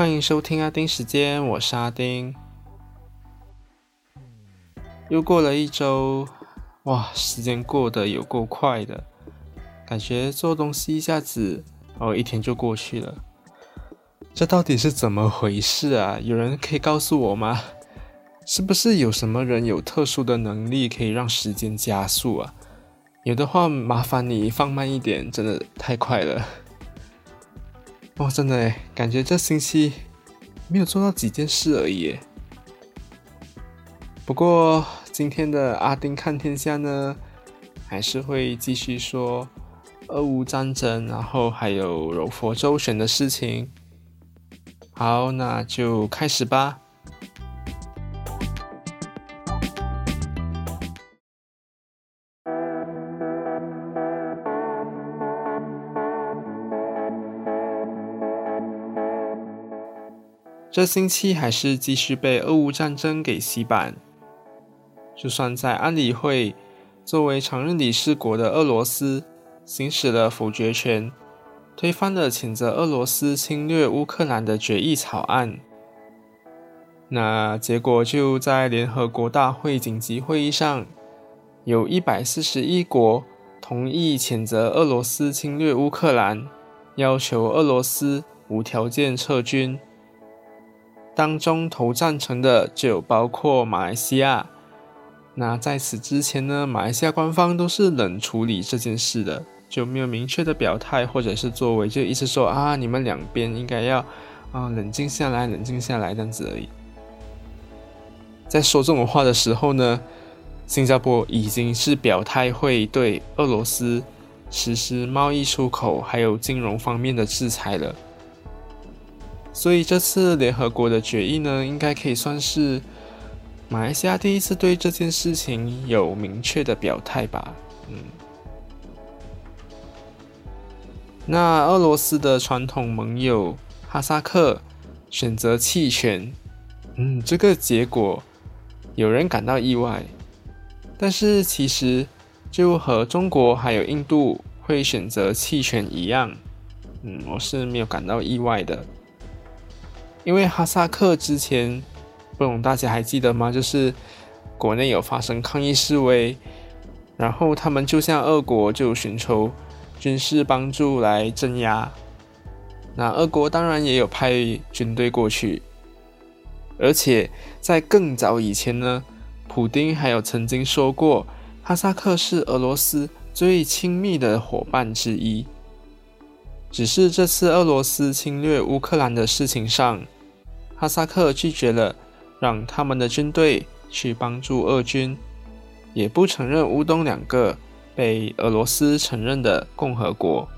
欢迎收听阿丁时间，我是阿丁。又过了一周，哇，时间过得有够快的，感觉做东西一下子哦，一天就过去了。这到底是怎么回事啊？有人可以告诉我吗？是不是有什么人有特殊的能力可以让时间加速啊？有的话，麻烦你放慢一点，真的太快了。哦，真的诶，感觉这星期没有做到几件事而已。不过今天的阿丁看天下呢，还是会继续说俄乌战争，然后还有柔佛周旋的事情。好，那就开始吧。这星期还是继续被俄乌战争给洗版。就算在安理会作为常任理事国的俄罗斯行使了否决权，推翻了谴责俄罗斯侵略乌克兰的决议草案，那结果就在联合国大会紧急会议上，有一百四十一国同意谴责俄罗斯侵略乌克兰，要求俄罗斯无条件撤军。当中投赞成的就有包括马来西亚。那在此之前呢，马来西亚官方都是冷处理这件事的，就没有明确的表态或者是作为，就一直说啊，你们两边应该要啊冷静下来，冷静下来这样子而已。在说这种话的时候呢，新加坡已经是表态会对俄罗斯实施贸易出口还有金融方面的制裁了。所以这次联合国的决议呢，应该可以算是马来西亚第一次对这件事情有明确的表态吧。嗯，那俄罗斯的传统盟友哈萨克选择弃权，嗯，这个结果有人感到意外，但是其实就和中国还有印度会选择弃权一样，嗯，我是没有感到意外的。因为哈萨克之前，不懂大家还记得吗？就是国内有发生抗议示威，然后他们就向俄国就寻求军事帮助来镇压。那俄国当然也有派军队过去，而且在更早以前呢，普丁还有曾经说过，哈萨克是俄罗斯最亲密的伙伴之一。只是这次俄罗斯侵略乌克兰的事情上，哈萨克拒绝了让他们的军队去帮助俄军，也不承认乌东两个被俄罗斯承认的共和国。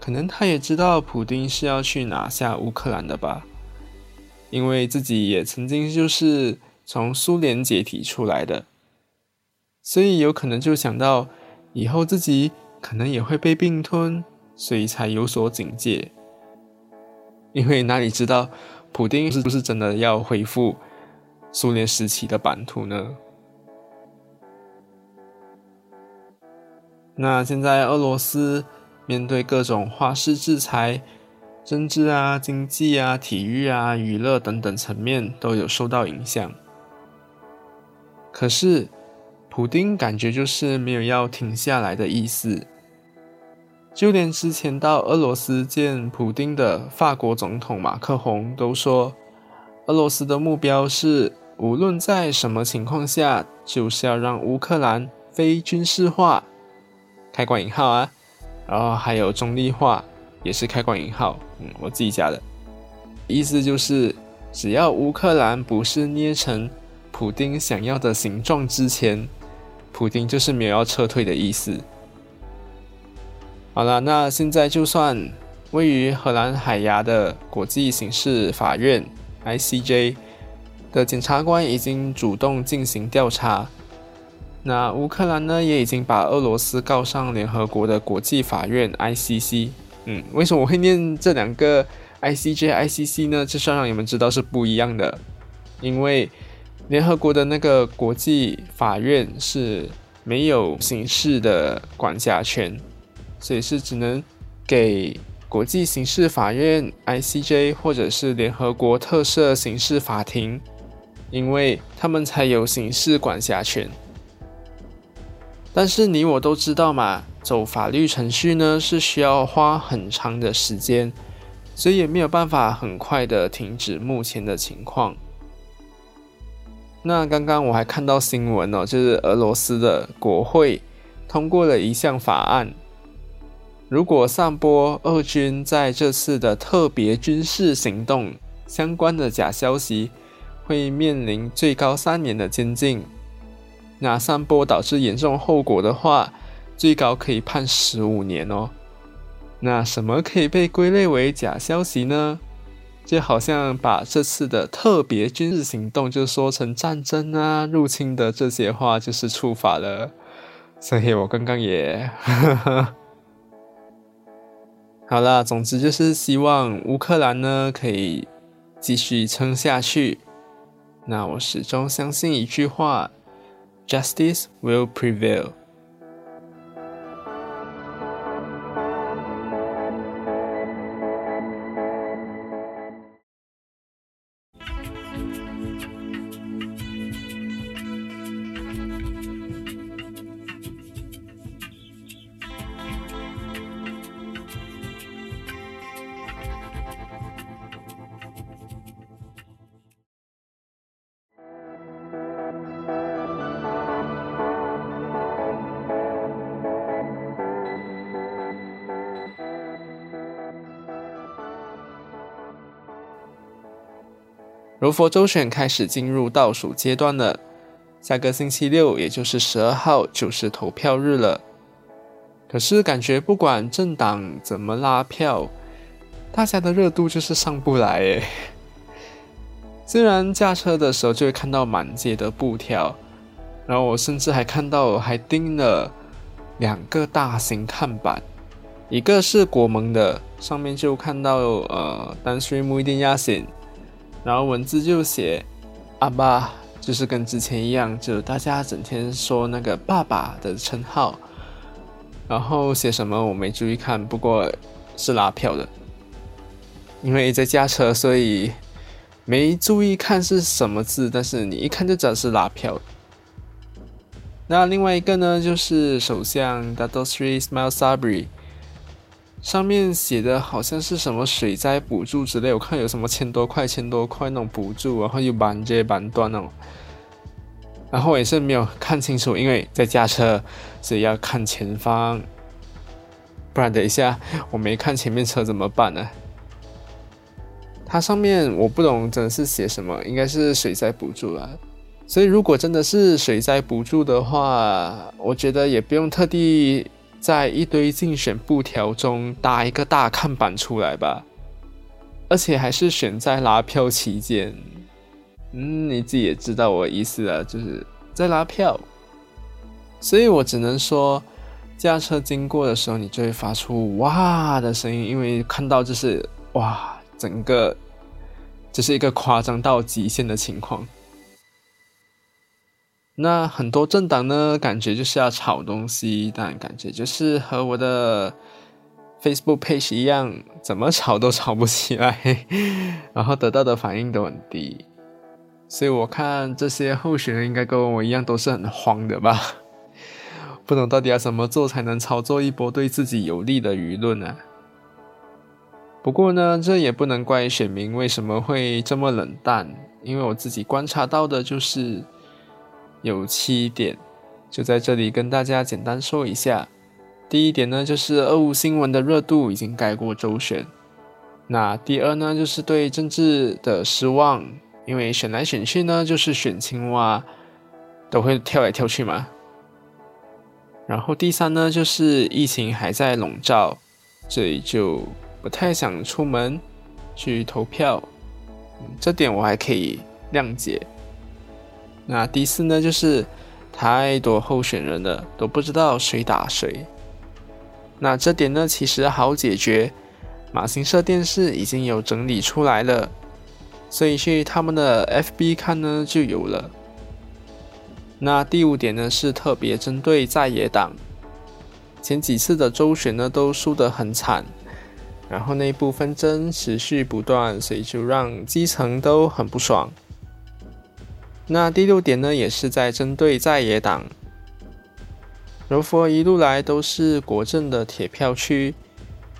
可能他也知道普丁是要去拿下乌克兰的吧，因为自己也曾经就是从苏联解体出来的，所以有可能就想到以后自己可能也会被并吞。所以才有所警戒，因为哪里知道普丁是不是真的要恢复苏联时期的版图呢？那现在俄罗斯面对各种花式制裁，政治啊、经济啊、体育啊、娱乐等等层面都有受到影响。可是普丁感觉就是没有要停下来的意思。就连之前到俄罗斯见普京的法国总统马克宏都说，俄罗斯的目标是无论在什么情况下，就是要让乌克兰非军事化（开关引号啊），然后还有中立化，也是开关引号，嗯，我自己加的。意思就是，只要乌克兰不是捏成普京想要的形状之前，普京就是没有要撤退的意思。好了，那现在就算位于荷兰海牙的国际刑事法院 （ICJ） 的检察官已经主动进行调查，那乌克兰呢也已经把俄罗斯告上联合国的国际法院 （ICC）。嗯，为什么我会念这两个 ICJ、ICC 呢？就是要让你们知道是不一样的，因为联合国的那个国际法院是没有刑事的管辖权。所以是只能给国际刑事法院 （ICJ） 或者是联合国特赦刑事法庭，因为他们才有刑事管辖权。但是你我都知道嘛，走法律程序呢是需要花很长的时间，所以也没有办法很快的停止目前的情况。那刚刚我还看到新闻哦，就是俄罗斯的国会通过了一项法案。如果散播俄军在这次的特别军事行动相关的假消息，会面临最高三年的监禁。那散播导致严重后果的话，最高可以判十五年哦。那什么可以被归类为假消息呢？就好像把这次的特别军事行动就说成战争啊、入侵的这些话，就是触法了。所以我刚刚也。好了，总之就是希望乌克兰呢可以继续撑下去。那我始终相信一句话：Justice will prevail。柔佛州选开始进入倒数阶段了，下个星期六，也就是十二号，就是投票日了。可是感觉不管政党怎么拉票，大家的热度就是上不来诶。虽然驾车的时候就会看到满街的布条，然后我甚至还看到还钉了两个大型看板，一个是国盟的，上面就看到呃，丹斯里姆一定亚信。然后文字就写阿爸，就是跟之前一样，就大家整天说那个爸爸的称号。然后写什么我没注意看，不过是拉票的，因为在驾车，所以没注意看是什么字，但是你一看就知道是拉票。那另外一个呢，就是首相 Dato Sri smile sabri。上面写的好像是什么水灾补助之类，我看有什么千多块、千多块那种补助，然后又板这些板断那种，然后也是没有看清楚，因为在驾车，所以要看前方，不然等一下我没看前面车怎么办呢？它上面我不懂，真的是写什么？应该是水灾补助啊，所以如果真的是水灾补助的话，我觉得也不用特地。在一堆竞选布条中搭一个大看板出来吧，而且还是选在拉票期间。嗯，你自己也知道我意思啊，就是在拉票。所以我只能说，驾车经过的时候，你就会发出哇的声音，因为看到就是哇，整个这是一个夸张到极限的情况。那很多政党呢，感觉就是要炒东西，但感觉就是和我的 Facebook page 一样，怎么炒都炒不起来，然后得到的反应都很低。所以我看这些候选人应该跟我一样，都是很慌的吧？不懂到底要怎么做才能操作一波对自己有利的舆论呢？不过呢，这也不能怪选民为什么会这么冷淡，因为我自己观察到的就是。有七点，就在这里跟大家简单说一下。第一点呢，就是俄乌新闻的热度已经盖过周选。那第二呢，就是对政治的失望，因为选来选去呢，就是选青蛙，都会跳来跳去嘛。然后第三呢，就是疫情还在笼罩，这里就不太想出门去投票，这点我还可以谅解。那第四呢，就是太多候选人了，都不知道谁打谁。那这点呢，其实好解决，马新社电视已经有整理出来了，所以去他们的 FB 看呢就有了。那第五点呢，是特别针对在野党，前几次的周选呢都输得很惨，然后内部纷争持续不断，所以就让基层都很不爽。那第六点呢，也是在针对在野党。柔佛一路来都是国政的铁票区，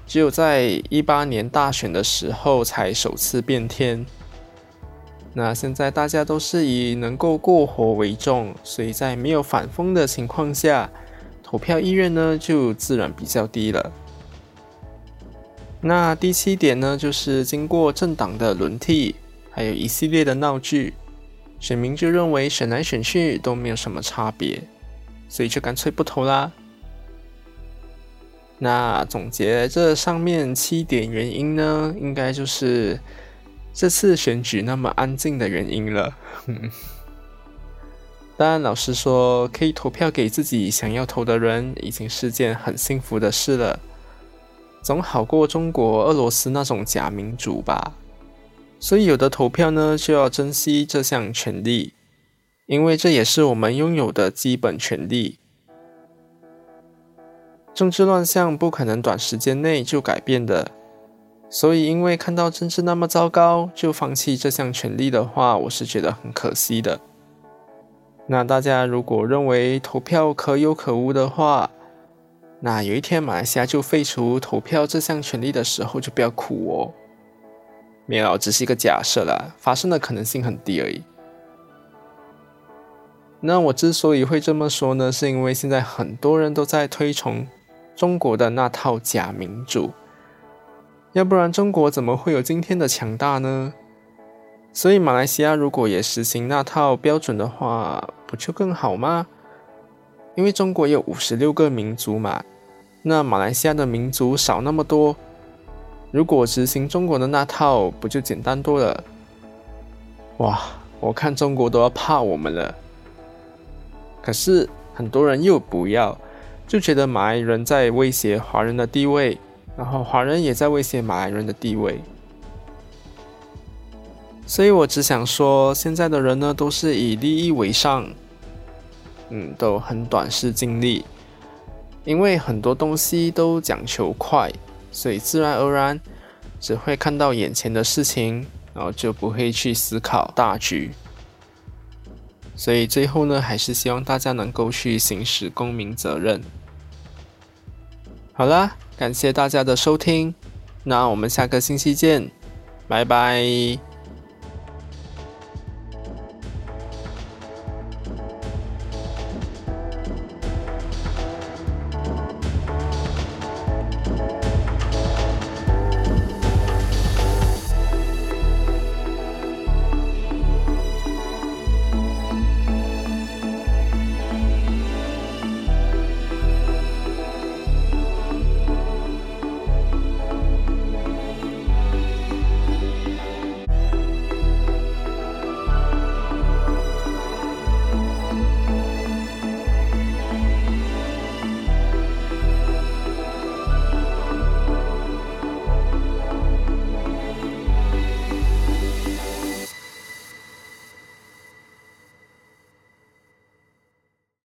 只有在一八年大选的时候才首次变天。那现在大家都是以能够过活为重，所以在没有反风的情况下，投票意愿呢就自然比较低了。那第七点呢，就是经过政党的轮替，还有一系列的闹剧，选民就认为选来选去都没有什么差别。所以就干脆不投啦。那总结这上面七点原因呢，应该就是这次选举那么安静的原因了。当然，老实说，可以投票给自己想要投的人，已经是件很幸福的事了，总好过中国、俄罗斯那种假民主吧。所以，有的投票呢，就要珍惜这项权利。因为这也是我们拥有的基本权利。政治乱象不可能短时间内就改变的，所以因为看到政治那么糟糕就放弃这项权利的话，我是觉得很可惜的。那大家如果认为投票可有可无的话，那有一天马来西亚就废除投票这项权利的时候，就不要哭哦。没有，只是一个假设啦，发生的可能性很低而已。那我之所以会这么说呢，是因为现在很多人都在推崇中国的那套假民主，要不然中国怎么会有今天的强大呢？所以马来西亚如果也实行那套标准的话，不就更好吗？因为中国有五十六个民族嘛，那马来西亚的民族少那么多，如果执行中国的那套，不就简单多了？哇，我看中国都要怕我们了。可是很多人又不要，就觉得马来人在威胁华人的地位，然后华人也在威胁马来人的地位。所以我只想说，现在的人呢，都是以利益为上，嗯，都很短视近利，因为很多东西都讲求快，所以自然而然只会看到眼前的事情，然后就不会去思考大局。所以最后呢，还是希望大家能够去行使公民责任。好啦，感谢大家的收听，那我们下个星期见，拜拜。